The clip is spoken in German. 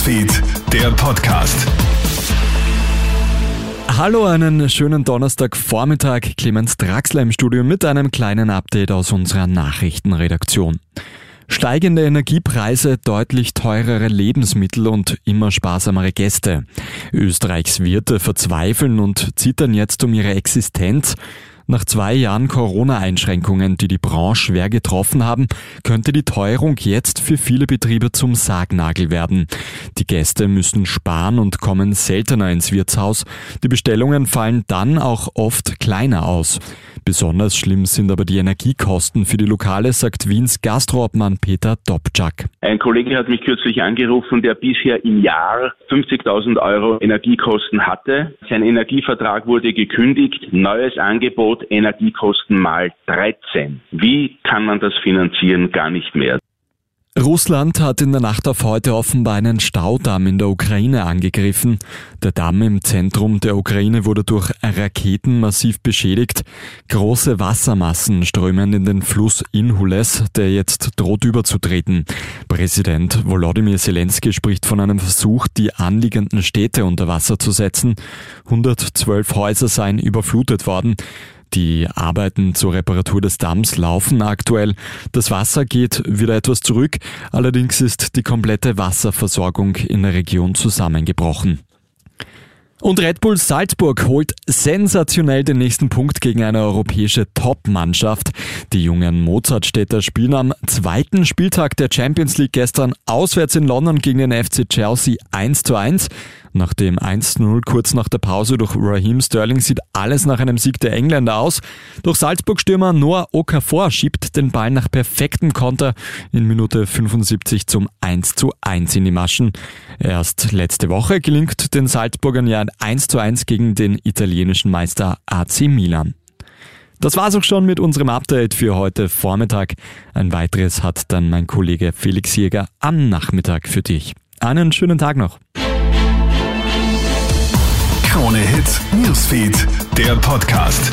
Newsfeed, der Podcast. Hallo, einen schönen Donnerstagvormittag. Clemens Draxler im Studio mit einem kleinen Update aus unserer Nachrichtenredaktion. Steigende Energiepreise, deutlich teurere Lebensmittel und immer sparsamere Gäste. Österreichs Wirte verzweifeln und zittern jetzt um ihre Existenz. Nach zwei Jahren Corona-Einschränkungen, die die Branche schwer getroffen haben, könnte die Teuerung jetzt für viele Betriebe zum Sargnagel werden. Die Gäste müssen sparen und kommen seltener ins Wirtshaus. Die Bestellungen fallen dann auch oft kleiner aus. Besonders schlimm sind aber die Energiekosten für die Lokale, sagt Wiens Gastroobmann Peter Dobczak. Ein Kollege hat mich kürzlich angerufen, der bisher im Jahr 50.000 Euro Energiekosten hatte. Sein Energievertrag wurde gekündigt. Neues Angebot Energiekosten mal 13. Wie kann man das finanzieren? Gar nicht mehr. Russland hat in der Nacht auf heute offenbar einen Staudamm in der Ukraine angegriffen. Der Damm im Zentrum der Ukraine wurde durch Raketen massiv beschädigt. Große Wassermassen strömen in den Fluss Inhules, der jetzt droht überzutreten. Präsident Volodymyr Zelensky spricht von einem Versuch, die anliegenden Städte unter Wasser zu setzen. 112 Häuser seien überflutet worden. Die Arbeiten zur Reparatur des Damms laufen aktuell. Das Wasser geht wieder etwas zurück, allerdings ist die komplette Wasserversorgung in der Region zusammengebrochen. Und Red Bull Salzburg holt sensationell den nächsten Punkt gegen eine europäische Top-Mannschaft. Die jungen Mozartstädter spielen am zweiten Spieltag der Champions League gestern auswärts in London gegen den FC Chelsea 1 zu 1. Nach dem 1-0 kurz nach der Pause durch Raheem Sterling sieht alles nach einem Sieg der Engländer aus. Doch Salzburg-Stürmer Noah Okafor schiebt den Ball nach perfektem Konter in Minute 75 zum 1 zu 1 in die Maschen. Erst letzte Woche gelingt den Salzburgern ja ein 1 zu 1 gegen den italienischen Meister AC Milan. Das war's auch schon mit unserem Update für heute Vormittag. Ein weiteres hat dann mein Kollege Felix Jäger am Nachmittag für dich. Einen schönen Tag noch. Krone Hits, Newsfeed, der Podcast.